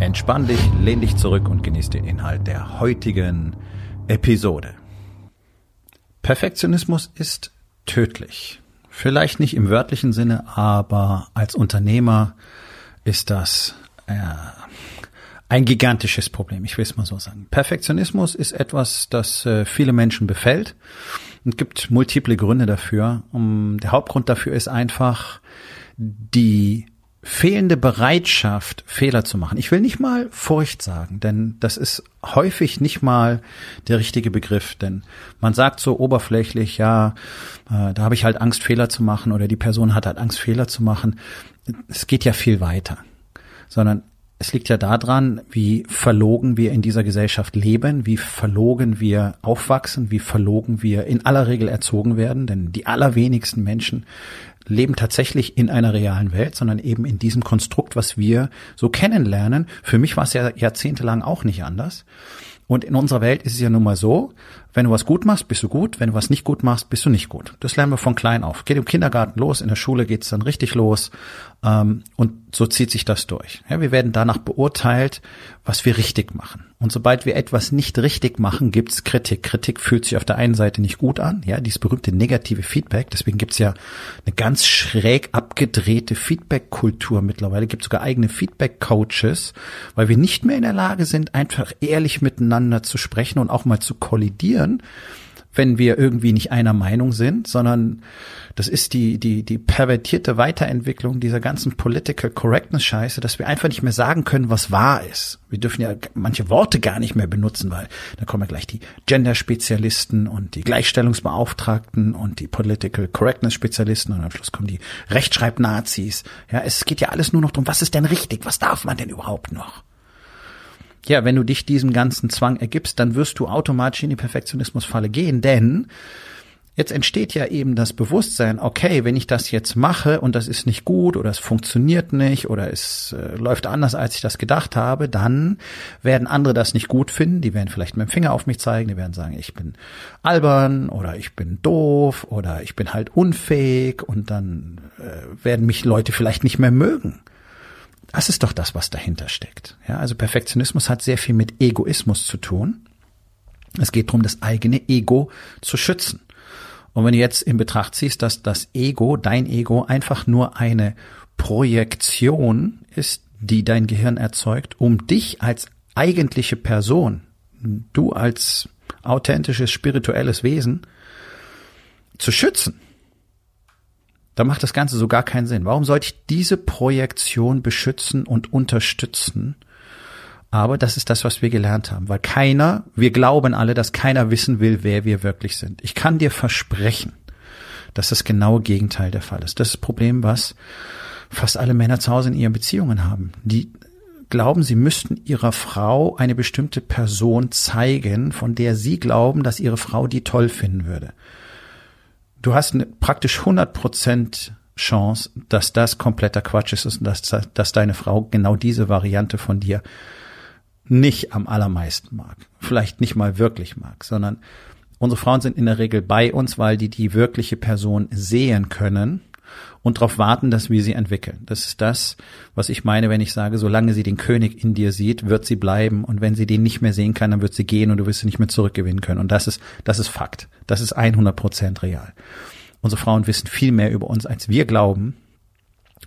Entspann dich, lehn dich zurück und genieß den Inhalt der heutigen Episode. Perfektionismus ist tödlich. Vielleicht nicht im wörtlichen Sinne, aber als Unternehmer ist das äh, ein gigantisches Problem. Ich will es mal so sagen. Perfektionismus ist etwas, das äh, viele Menschen befällt und gibt multiple Gründe dafür. Um, der Hauptgrund dafür ist einfach die fehlende Bereitschaft, Fehler zu machen. Ich will nicht mal Furcht sagen, denn das ist häufig nicht mal der richtige Begriff, denn man sagt so oberflächlich, ja, äh, da habe ich halt Angst, Fehler zu machen oder die Person hat halt Angst, Fehler zu machen. Es geht ja viel weiter, sondern es liegt ja daran, wie verlogen wir in dieser Gesellschaft leben, wie verlogen wir aufwachsen, wie verlogen wir in aller Regel erzogen werden, denn die allerwenigsten Menschen leben tatsächlich in einer realen Welt, sondern eben in diesem Konstrukt, was wir so kennenlernen. Für mich war es ja jahrzehntelang auch nicht anders. Und in unserer Welt ist es ja nun mal so, wenn du was gut machst, bist du gut, wenn du was nicht gut machst, bist du nicht gut. Das lernen wir von klein auf. Geht im Kindergarten los, in der Schule geht's dann richtig los und so zieht sich das durch. Ja, wir werden danach beurteilt, was wir richtig machen. Und sobald wir etwas nicht richtig machen, gibt's Kritik. Kritik fühlt sich auf der einen Seite nicht gut an, ja, dieses berühmte negative Feedback. Deswegen gibt's ja eine ganz schräg abgedrehte Feedback-Kultur mittlerweile. Gibt sogar eigene Feedback-Coaches, weil wir nicht mehr in der Lage sind, einfach ehrlich miteinander zu sprechen und auch mal zu kollidieren wenn wir irgendwie nicht einer Meinung sind, sondern das ist die, die, die pervertierte Weiterentwicklung dieser ganzen Political Correctness Scheiße, dass wir einfach nicht mehr sagen können, was wahr ist. Wir dürfen ja manche Worte gar nicht mehr benutzen, weil da kommen ja gleich die Gender-Spezialisten und die Gleichstellungsbeauftragten und die Political Correctness Spezialisten und am Schluss kommen die Rechtschreibnazis. Ja, es geht ja alles nur noch darum, was ist denn richtig? Was darf man denn überhaupt noch? Ja, wenn du dich diesem ganzen Zwang ergibst, dann wirst du automatisch in die Perfektionismusfalle gehen, denn jetzt entsteht ja eben das Bewusstsein, okay, wenn ich das jetzt mache und das ist nicht gut oder es funktioniert nicht oder es äh, läuft anders, als ich das gedacht habe, dann werden andere das nicht gut finden, die werden vielleicht mit dem Finger auf mich zeigen, die werden sagen, ich bin albern oder ich bin doof oder ich bin halt unfähig und dann äh, werden mich Leute vielleicht nicht mehr mögen. Das ist doch das, was dahinter steckt. Ja, also Perfektionismus hat sehr viel mit Egoismus zu tun. Es geht darum, das eigene Ego zu schützen. Und wenn du jetzt in Betracht ziehst, dass das Ego, dein Ego, einfach nur eine Projektion ist, die dein Gehirn erzeugt, um dich als eigentliche Person, du als authentisches spirituelles Wesen, zu schützen da macht das Ganze so gar keinen Sinn. Warum sollte ich diese Projektion beschützen und unterstützen? Aber das ist das, was wir gelernt haben, weil keiner, wir glauben alle, dass keiner wissen will, wer wir wirklich sind. Ich kann dir versprechen, dass das genaue Gegenteil der Fall ist. Das ist das Problem, was fast alle Männer zu Hause in ihren Beziehungen haben. Die glauben, sie müssten ihrer Frau eine bestimmte Person zeigen, von der sie glauben, dass ihre Frau die toll finden würde du hast eine praktisch 100% Chance, dass das kompletter Quatsch ist und dass, dass deine Frau genau diese Variante von dir nicht am allermeisten mag. Vielleicht nicht mal wirklich mag, sondern unsere Frauen sind in der Regel bei uns, weil die die wirkliche Person sehen können und darauf warten, dass wir sie entwickeln. Das ist das, was ich meine, wenn ich sage, solange sie den König in dir sieht, wird sie bleiben und wenn sie den nicht mehr sehen kann, dann wird sie gehen und du wirst sie nicht mehr zurückgewinnen können. Und das ist, das ist Fakt. Das ist 100 Prozent real. Unsere Frauen wissen viel mehr über uns, als wir glauben.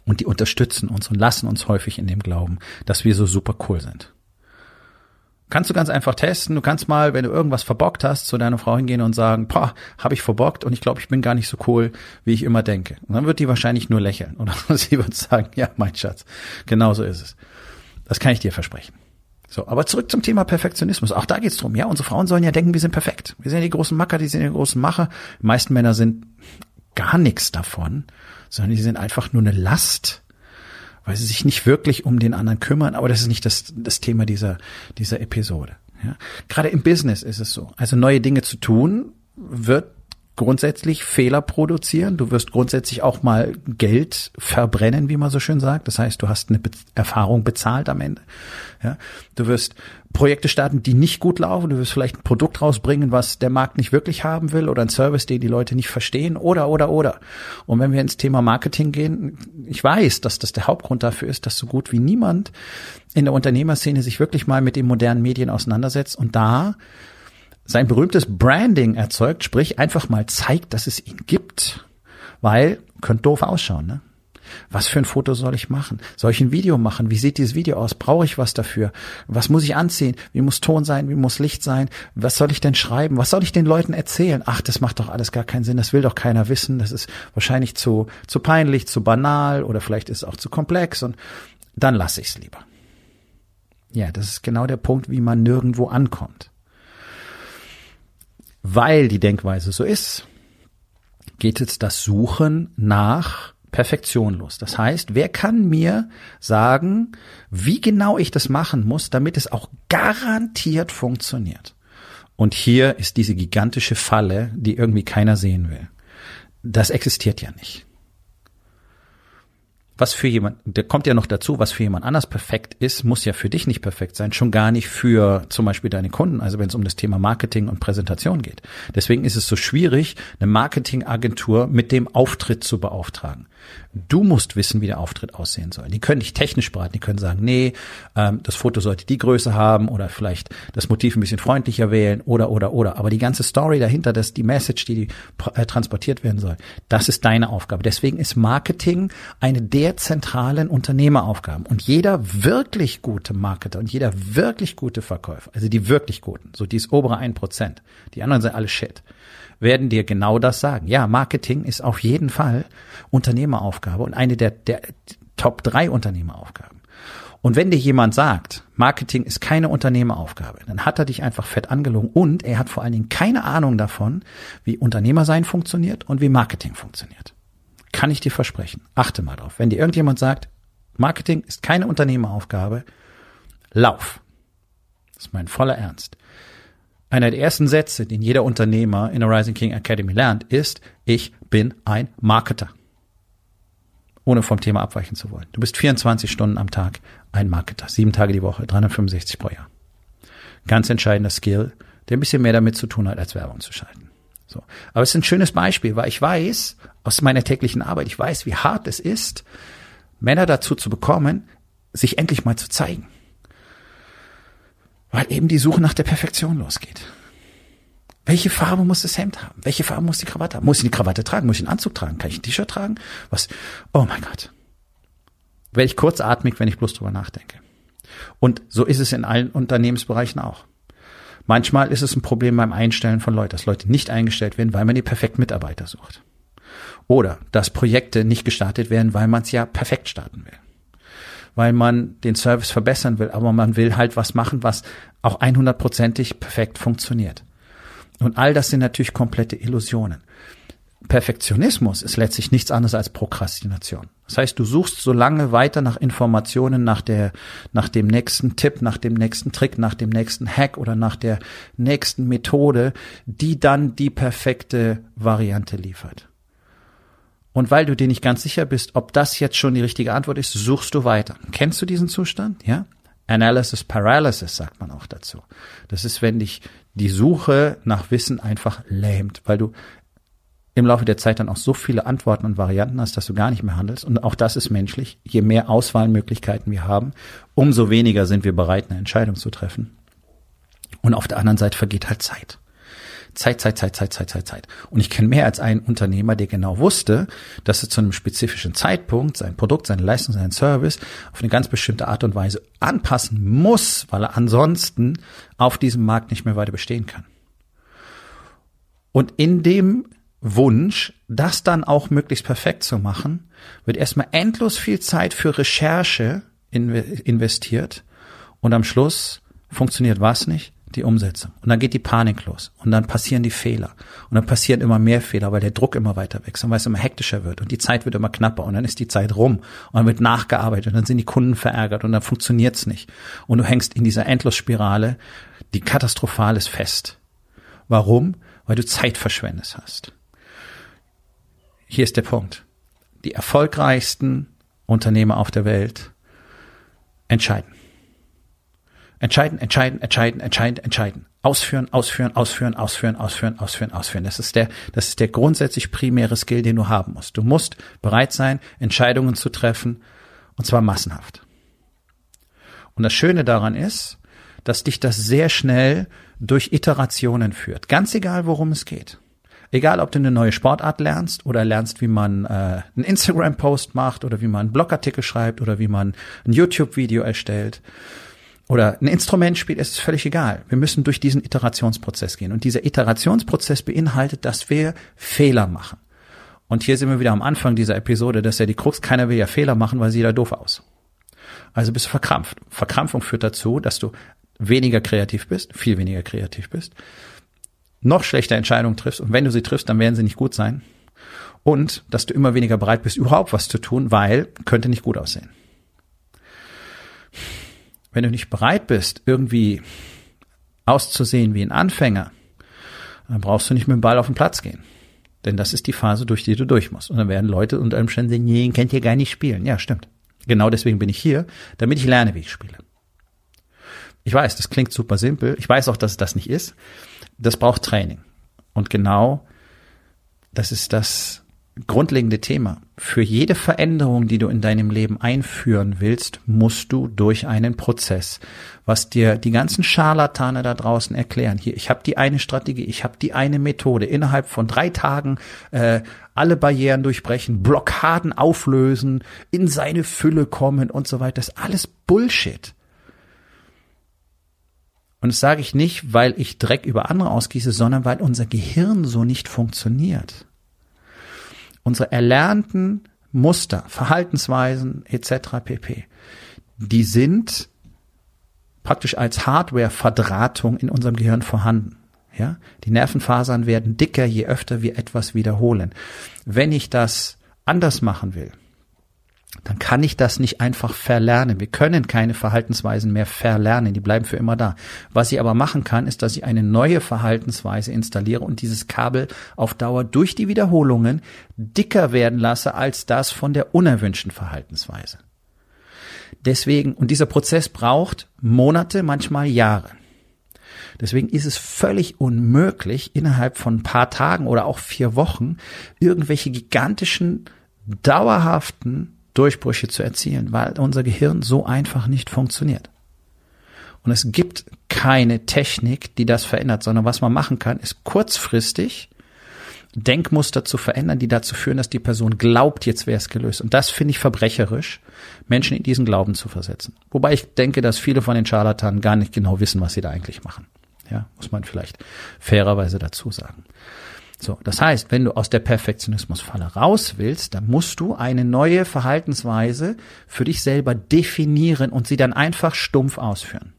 Und die unterstützen uns und lassen uns häufig in dem Glauben, dass wir so super cool sind. Kannst du ganz einfach testen. Du kannst mal, wenn du irgendwas verbockt hast, zu deiner Frau hingehen und sagen, boah, habe ich verbockt und ich glaube, ich bin gar nicht so cool, wie ich immer denke. Und dann wird die wahrscheinlich nur lächeln oder sie wird sagen, ja, mein Schatz, genau so ist es. Das kann ich dir versprechen. So, aber zurück zum Thema Perfektionismus. Auch da geht's drum. Ja, unsere Frauen sollen ja denken, wir sind perfekt. Wir sind die großen Macker, die sind die großen Macher. Die meisten Männer sind gar nichts davon, sondern die sind einfach nur eine Last weil sie sich nicht wirklich um den anderen kümmern, aber das ist nicht das, das Thema dieser, dieser Episode. Ja. Gerade im Business ist es so. Also neue Dinge zu tun wird grundsätzlich Fehler produzieren. Du wirst grundsätzlich auch mal Geld verbrennen, wie man so schön sagt. Das heißt, du hast eine Be Erfahrung bezahlt am Ende. Ja, du wirst Projekte starten, die nicht gut laufen. Du wirst vielleicht ein Produkt rausbringen, was der Markt nicht wirklich haben will oder ein Service, den die Leute nicht verstehen oder, oder, oder. Und wenn wir ins Thema Marketing gehen, ich weiß, dass das der Hauptgrund dafür ist, dass so gut wie niemand in der Unternehmerszene sich wirklich mal mit den modernen Medien auseinandersetzt und da sein berühmtes Branding erzeugt, sprich einfach mal zeigt, dass es ihn gibt. Weil, könnte doof ausschauen, ne? Was für ein Foto soll ich machen? Soll ich ein Video machen? Wie sieht dieses Video aus? Brauche ich was dafür? Was muss ich anziehen? Wie muss Ton sein? Wie muss Licht sein? Was soll ich denn schreiben? Was soll ich den Leuten erzählen? Ach, das macht doch alles gar keinen Sinn. Das will doch keiner wissen. Das ist wahrscheinlich zu, zu peinlich, zu banal oder vielleicht ist es auch zu komplex und dann lasse ich es lieber. Ja, das ist genau der Punkt, wie man nirgendwo ankommt weil die Denkweise so ist, geht jetzt das Suchen nach Perfektion los. Das heißt, wer kann mir sagen, wie genau ich das machen muss, damit es auch garantiert funktioniert? Und hier ist diese gigantische Falle, die irgendwie keiner sehen will. Das existiert ja nicht was für jemand, der kommt ja noch dazu, was für jemand anders perfekt ist, muss ja für dich nicht perfekt sein, schon gar nicht für zum Beispiel deine Kunden, also wenn es um das Thema Marketing und Präsentation geht. Deswegen ist es so schwierig, eine Marketingagentur mit dem Auftritt zu beauftragen. Du musst wissen, wie der Auftritt aussehen soll. Die können dich technisch beraten, die können sagen, nee, ähm, das Foto sollte die Größe haben oder vielleicht das Motiv ein bisschen freundlicher wählen oder oder oder. Aber die ganze Story dahinter, dass die Message, die, äh, transportiert werden soll, das ist deine Aufgabe. Deswegen ist Marketing eine der zentralen Unternehmeraufgaben. Und jeder wirklich gute Marketer und jeder wirklich gute Verkäufer, also die wirklich guten, so dieses obere ein Prozent, die anderen sind alle Shit werden dir genau das sagen. Ja, Marketing ist auf jeden Fall Unternehmeraufgabe und eine der, der Top drei Unternehmeraufgaben. Und wenn dir jemand sagt, Marketing ist keine Unternehmeraufgabe, dann hat er dich einfach fett angelogen und er hat vor allen Dingen keine Ahnung davon, wie Unternehmersein funktioniert und wie Marketing funktioniert. Kann ich dir versprechen. Achte mal drauf. Wenn dir irgendjemand sagt, Marketing ist keine Unternehmeraufgabe, lauf. Das ist mein voller Ernst. Einer der ersten Sätze, den jeder Unternehmer in der Rising King Academy lernt, ist, ich bin ein Marketer. Ohne vom Thema abweichen zu wollen. Du bist 24 Stunden am Tag ein Marketer. Sieben Tage die Woche, 365 pro Jahr. Ganz entscheidender Skill, der ein bisschen mehr damit zu tun hat, als Werbung zu schalten. So. Aber es ist ein schönes Beispiel, weil ich weiß, aus meiner täglichen Arbeit, ich weiß, wie hart es ist, Männer dazu zu bekommen, sich endlich mal zu zeigen. Weil eben die Suche nach der Perfektion losgeht. Welche Farbe muss das Hemd haben? Welche Farbe muss die Krawatte haben? Muss ich die Krawatte tragen? Muss ich einen Anzug tragen? Kann ich ein T-Shirt tragen? Was? Oh mein Gott. Werde ich kurzatmig, wenn ich bloß drüber nachdenke. Und so ist es in allen Unternehmensbereichen auch. Manchmal ist es ein Problem beim Einstellen von Leuten, dass Leute nicht eingestellt werden, weil man die perfekten Mitarbeiter sucht. Oder dass Projekte nicht gestartet werden, weil man es ja perfekt starten will weil man den Service verbessern will, aber man will halt was machen, was auch 100%ig perfekt funktioniert. Und all das sind natürlich komplette Illusionen. Perfektionismus ist letztlich nichts anderes als Prokrastination. Das heißt, du suchst so lange weiter nach Informationen, nach der, nach dem nächsten Tipp, nach dem nächsten Trick, nach dem nächsten Hack oder nach der nächsten Methode, die dann die perfekte Variante liefert. Und weil du dir nicht ganz sicher bist, ob das jetzt schon die richtige Antwort ist, suchst du weiter. Kennst du diesen Zustand? Ja? Analysis Paralysis sagt man auch dazu. Das ist, wenn dich die Suche nach Wissen einfach lähmt, weil du im Laufe der Zeit dann auch so viele Antworten und Varianten hast, dass du gar nicht mehr handelst. Und auch das ist menschlich. Je mehr Auswahlmöglichkeiten wir haben, umso weniger sind wir bereit, eine Entscheidung zu treffen. Und auf der anderen Seite vergeht halt Zeit. Zeit, Zeit, Zeit, Zeit, Zeit, Zeit, Zeit. Und ich kenne mehr als einen Unternehmer, der genau wusste, dass er zu einem spezifischen Zeitpunkt sein Produkt, seine Leistung, seinen Service auf eine ganz bestimmte Art und Weise anpassen muss, weil er ansonsten auf diesem Markt nicht mehr weiter bestehen kann. Und in dem Wunsch, das dann auch möglichst perfekt zu machen, wird erstmal endlos viel Zeit für Recherche investiert und am Schluss funktioniert was nicht? Die Umsetzung. Und dann geht die Panik los. Und dann passieren die Fehler. Und dann passieren immer mehr Fehler, weil der Druck immer weiter wächst und weil es immer hektischer wird. Und die Zeit wird immer knapper. Und dann ist die Zeit rum. Und dann wird nachgearbeitet. Und dann sind die Kunden verärgert. Und dann funktioniert's nicht. Und du hängst in dieser Endlosspirale, die katastrophal ist, fest. Warum? Weil du Zeit verschwendet hast. Hier ist der Punkt. Die erfolgreichsten Unternehmer auf der Welt entscheiden. Entscheiden, entscheiden, entscheiden, entscheiden, entscheiden. Ausführen, ausführen, ausführen, ausführen, ausführen, ausführen, ausführen. Das ist der, das ist der grundsätzlich primäre Skill, den du haben musst. Du musst bereit sein, Entscheidungen zu treffen, und zwar massenhaft. Und das Schöne daran ist, dass dich das sehr schnell durch Iterationen führt. Ganz egal, worum es geht. Egal, ob du eine neue Sportart lernst oder lernst, wie man äh, einen Instagram-Post macht oder wie man einen Blogartikel schreibt oder wie man ein YouTube-Video erstellt oder ein Instrument spielt, ist es völlig egal. Wir müssen durch diesen Iterationsprozess gehen. Und dieser Iterationsprozess beinhaltet, dass wir Fehler machen. Und hier sind wir wieder am Anfang dieser Episode, dass ja die Krux, keiner will ja Fehler machen, weil sie da doof aus. Also bist du verkrampft. Verkrampfung führt dazu, dass du weniger kreativ bist, viel weniger kreativ bist, noch schlechter Entscheidungen triffst und wenn du sie triffst, dann werden sie nicht gut sein und dass du immer weniger bereit bist, überhaupt was zu tun, weil könnte nicht gut aussehen. Wenn du nicht bereit bist, irgendwie auszusehen wie ein Anfänger, dann brauchst du nicht mit dem Ball auf den Platz gehen. Denn das ist die Phase, durch die du durch musst. Und dann werden Leute unter einem Stand sagen, nee, kennt ihr gar nicht spielen. Ja, stimmt. Genau deswegen bin ich hier, damit ich lerne, wie ich spiele. Ich weiß, das klingt super simpel. Ich weiß auch, dass es das nicht ist. Das braucht Training. Und genau das ist das, grundlegende Thema. Für jede Veränderung, die du in deinem Leben einführen willst, musst du durch einen Prozess, was dir die ganzen Scharlatane da draußen erklären. Hier, ich habe die eine Strategie, ich habe die eine Methode. Innerhalb von drei Tagen äh, alle Barrieren durchbrechen, Blockaden auflösen, in seine Fülle kommen und so weiter. Das ist alles Bullshit. Und das sage ich nicht, weil ich Dreck über andere ausgieße, sondern weil unser Gehirn so nicht funktioniert unsere erlernten Muster, Verhaltensweisen etc. pp. Die sind praktisch als Hardware-Verdrahtung in unserem Gehirn vorhanden. Ja, die Nervenfasern werden dicker, je öfter wir etwas wiederholen. Wenn ich das anders machen will, dann kann ich das nicht einfach verlernen. Wir können keine Verhaltensweisen mehr verlernen, die bleiben für immer da. Was ich aber machen kann, ist, dass ich eine neue Verhaltensweise installiere und dieses Kabel auf Dauer durch die Wiederholungen dicker werden lasse als das von der unerwünschten Verhaltensweise. Deswegen, und dieser Prozess braucht Monate, manchmal Jahre. Deswegen ist es völlig unmöglich, innerhalb von ein paar Tagen oder auch vier Wochen irgendwelche gigantischen, dauerhaften Durchbrüche zu erzielen, weil unser Gehirn so einfach nicht funktioniert. Und es gibt keine Technik, die das verändert, sondern was man machen kann, ist kurzfristig Denkmuster zu verändern, die dazu führen, dass die Person glaubt, jetzt wäre es gelöst. Und das finde ich verbrecherisch, Menschen in diesen Glauben zu versetzen. Wobei ich denke, dass viele von den Scharlatanen gar nicht genau wissen, was sie da eigentlich machen. Ja, muss man vielleicht fairerweise dazu sagen. So, das heißt, wenn du aus der Perfektionismusfalle raus willst, dann musst du eine neue Verhaltensweise für dich selber definieren und sie dann einfach stumpf ausführen.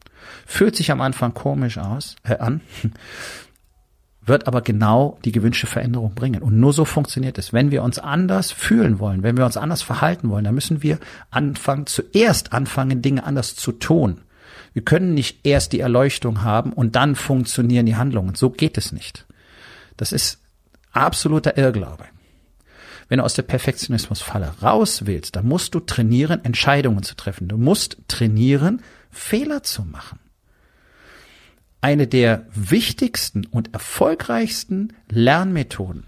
Fühlt sich am Anfang komisch aus, äh, an, wird aber genau die gewünschte Veränderung bringen. Und nur so funktioniert es. Wenn wir uns anders fühlen wollen, wenn wir uns anders verhalten wollen, dann müssen wir anfangen, zuerst anfangen, Dinge anders zu tun. Wir können nicht erst die Erleuchtung haben und dann funktionieren die Handlungen. So geht es nicht. Das ist absoluter Irrglaube. Wenn du aus der Perfektionismusfalle raus willst, dann musst du trainieren, Entscheidungen zu treffen. Du musst trainieren, Fehler zu machen. Eine der wichtigsten und erfolgreichsten Lernmethoden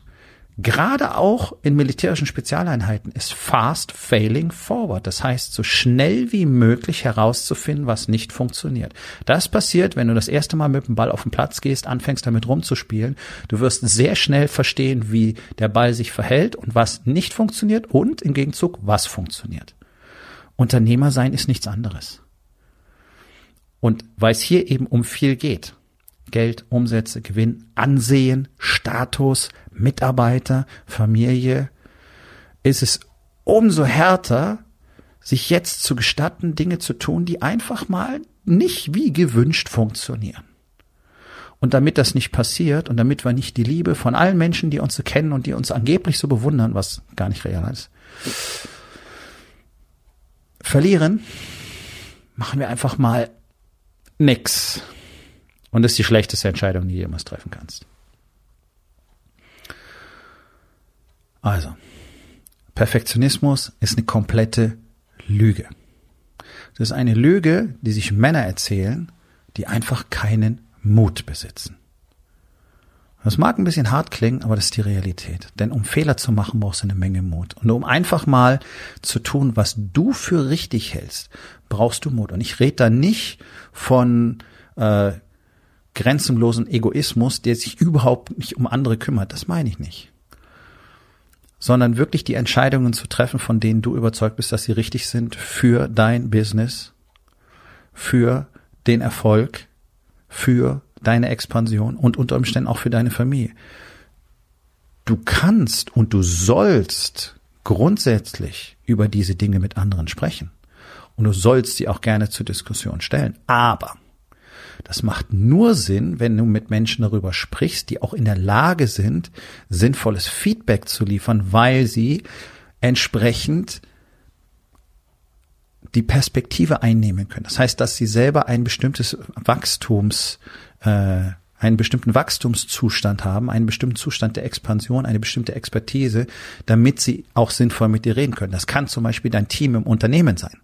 gerade auch in militärischen Spezialeinheiten ist fast failing forward. Das heißt, so schnell wie möglich herauszufinden, was nicht funktioniert. Das passiert, wenn du das erste Mal mit dem Ball auf den Platz gehst, anfängst damit rumzuspielen. Du wirst sehr schnell verstehen, wie der Ball sich verhält und was nicht funktioniert und im Gegenzug, was funktioniert. Unternehmer sein ist nichts anderes. Und weil es hier eben um viel geht, Geld, Umsätze, Gewinn, Ansehen, Status, Mitarbeiter, Familie, ist es umso härter, sich jetzt zu gestatten, Dinge zu tun, die einfach mal nicht wie gewünscht funktionieren. Und damit das nicht passiert und damit wir nicht die Liebe von allen Menschen, die uns so kennen und die uns angeblich so bewundern, was gar nicht real ist, verlieren, machen wir einfach mal nix. Und das ist die schlechteste Entscheidung, die du jemals treffen kannst. Also, Perfektionismus ist eine komplette Lüge. Das ist eine Lüge, die sich Männer erzählen, die einfach keinen Mut besitzen. Das mag ein bisschen hart klingen, aber das ist die Realität. Denn um Fehler zu machen, brauchst du eine Menge Mut. Und um einfach mal zu tun, was du für richtig hältst, brauchst du Mut. Und ich rede da nicht von äh, grenzenlosen Egoismus, der sich überhaupt nicht um andere kümmert. Das meine ich nicht. Sondern wirklich die Entscheidungen zu treffen, von denen du überzeugt bist, dass sie richtig sind für dein Business, für den Erfolg, für deine Expansion und unter Umständen auch für deine Familie. Du kannst und du sollst grundsätzlich über diese Dinge mit anderen sprechen. Und du sollst sie auch gerne zur Diskussion stellen. Aber das macht nur Sinn, wenn du mit Menschen darüber sprichst, die auch in der Lage sind, sinnvolles Feedback zu liefern, weil sie entsprechend die Perspektive einnehmen können. Das heißt, dass sie selber ein bestimmtes Wachstums, äh, einen bestimmten Wachstumszustand haben, einen bestimmten Zustand der Expansion, eine bestimmte Expertise, damit sie auch sinnvoll mit dir reden können. Das kann zum Beispiel dein Team im Unternehmen sein.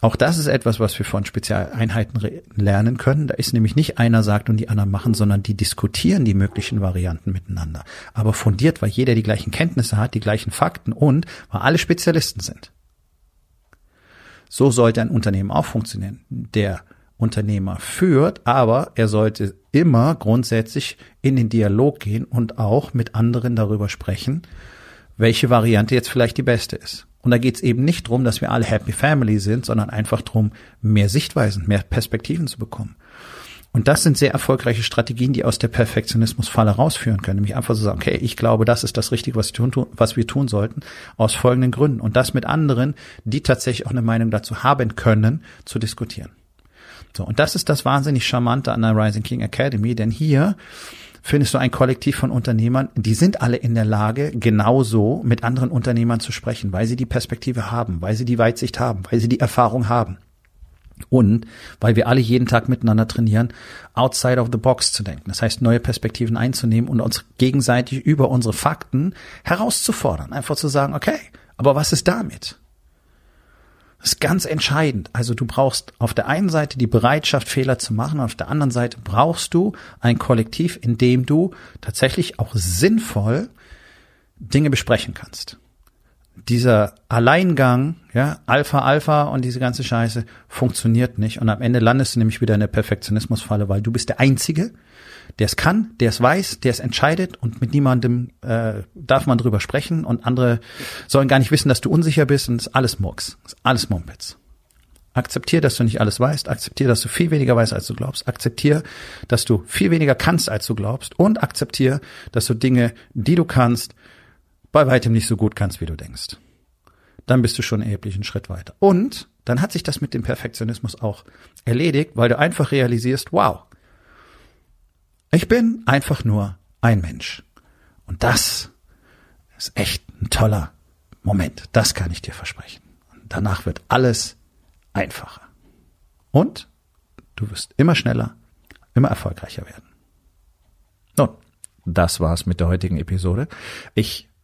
Auch das ist etwas, was wir von Spezialeinheiten lernen können. Da ist nämlich nicht einer sagt und die anderen machen, sondern die diskutieren die möglichen Varianten miteinander. Aber fundiert, weil jeder die gleichen Kenntnisse hat, die gleichen Fakten und weil alle Spezialisten sind. So sollte ein Unternehmen auch funktionieren. Der Unternehmer führt, aber er sollte immer grundsätzlich in den Dialog gehen und auch mit anderen darüber sprechen, welche Variante jetzt vielleicht die beste ist. Und da geht es eben nicht drum, dass wir alle Happy Family sind, sondern einfach drum, mehr Sichtweisen, mehr Perspektiven zu bekommen. Und das sind sehr erfolgreiche Strategien, die aus der Perfektionismusfalle rausführen können. Nämlich einfach zu so sagen, okay, ich glaube, das ist das Richtige, was, tun, was wir tun sollten, aus folgenden Gründen. Und das mit anderen, die tatsächlich auch eine Meinung dazu haben können, zu diskutieren. So, und das ist das wahnsinnig Charmante an der Rising King Academy, denn hier findest du ein Kollektiv von Unternehmern, die sind alle in der Lage, genauso mit anderen Unternehmern zu sprechen, weil sie die Perspektive haben, weil sie die Weitsicht haben, weil sie die Erfahrung haben. Und weil wir alle jeden Tag miteinander trainieren, outside of the box zu denken. Das heißt, neue Perspektiven einzunehmen und uns gegenseitig über unsere Fakten herauszufordern. Einfach zu sagen, okay, aber was ist damit? Das ist ganz entscheidend. Also du brauchst auf der einen Seite die Bereitschaft, Fehler zu machen, auf der anderen Seite brauchst du ein Kollektiv, in dem du tatsächlich auch sinnvoll Dinge besprechen kannst. Dieser Alleingang, ja, Alpha, Alpha und diese ganze Scheiße funktioniert nicht. Und am Ende landest du nämlich wieder in der Perfektionismusfalle, weil du bist der Einzige, der es kann, der es weiß, der es entscheidet und mit niemandem äh, darf man drüber sprechen und andere sollen gar nicht wissen, dass du unsicher bist und es ist alles Murks, ist alles Mumpitz. Akzeptier, dass du nicht alles weißt, akzeptier, dass du viel weniger weißt, als du glaubst, akzeptier, dass du viel weniger kannst, als du glaubst und akzeptier, dass du Dinge, die du kannst, bei weitem nicht so gut kannst, wie du denkst. Dann bist du schon erheblich einen Schritt weiter. Und dann hat sich das mit dem Perfektionismus auch erledigt, weil du einfach realisierst, wow, ich bin einfach nur ein Mensch. Und das ist echt ein toller Moment. Das kann ich dir versprechen. Und danach wird alles einfacher. Und du wirst immer schneller, immer erfolgreicher werden. Nun, das war's mit der heutigen Episode. Ich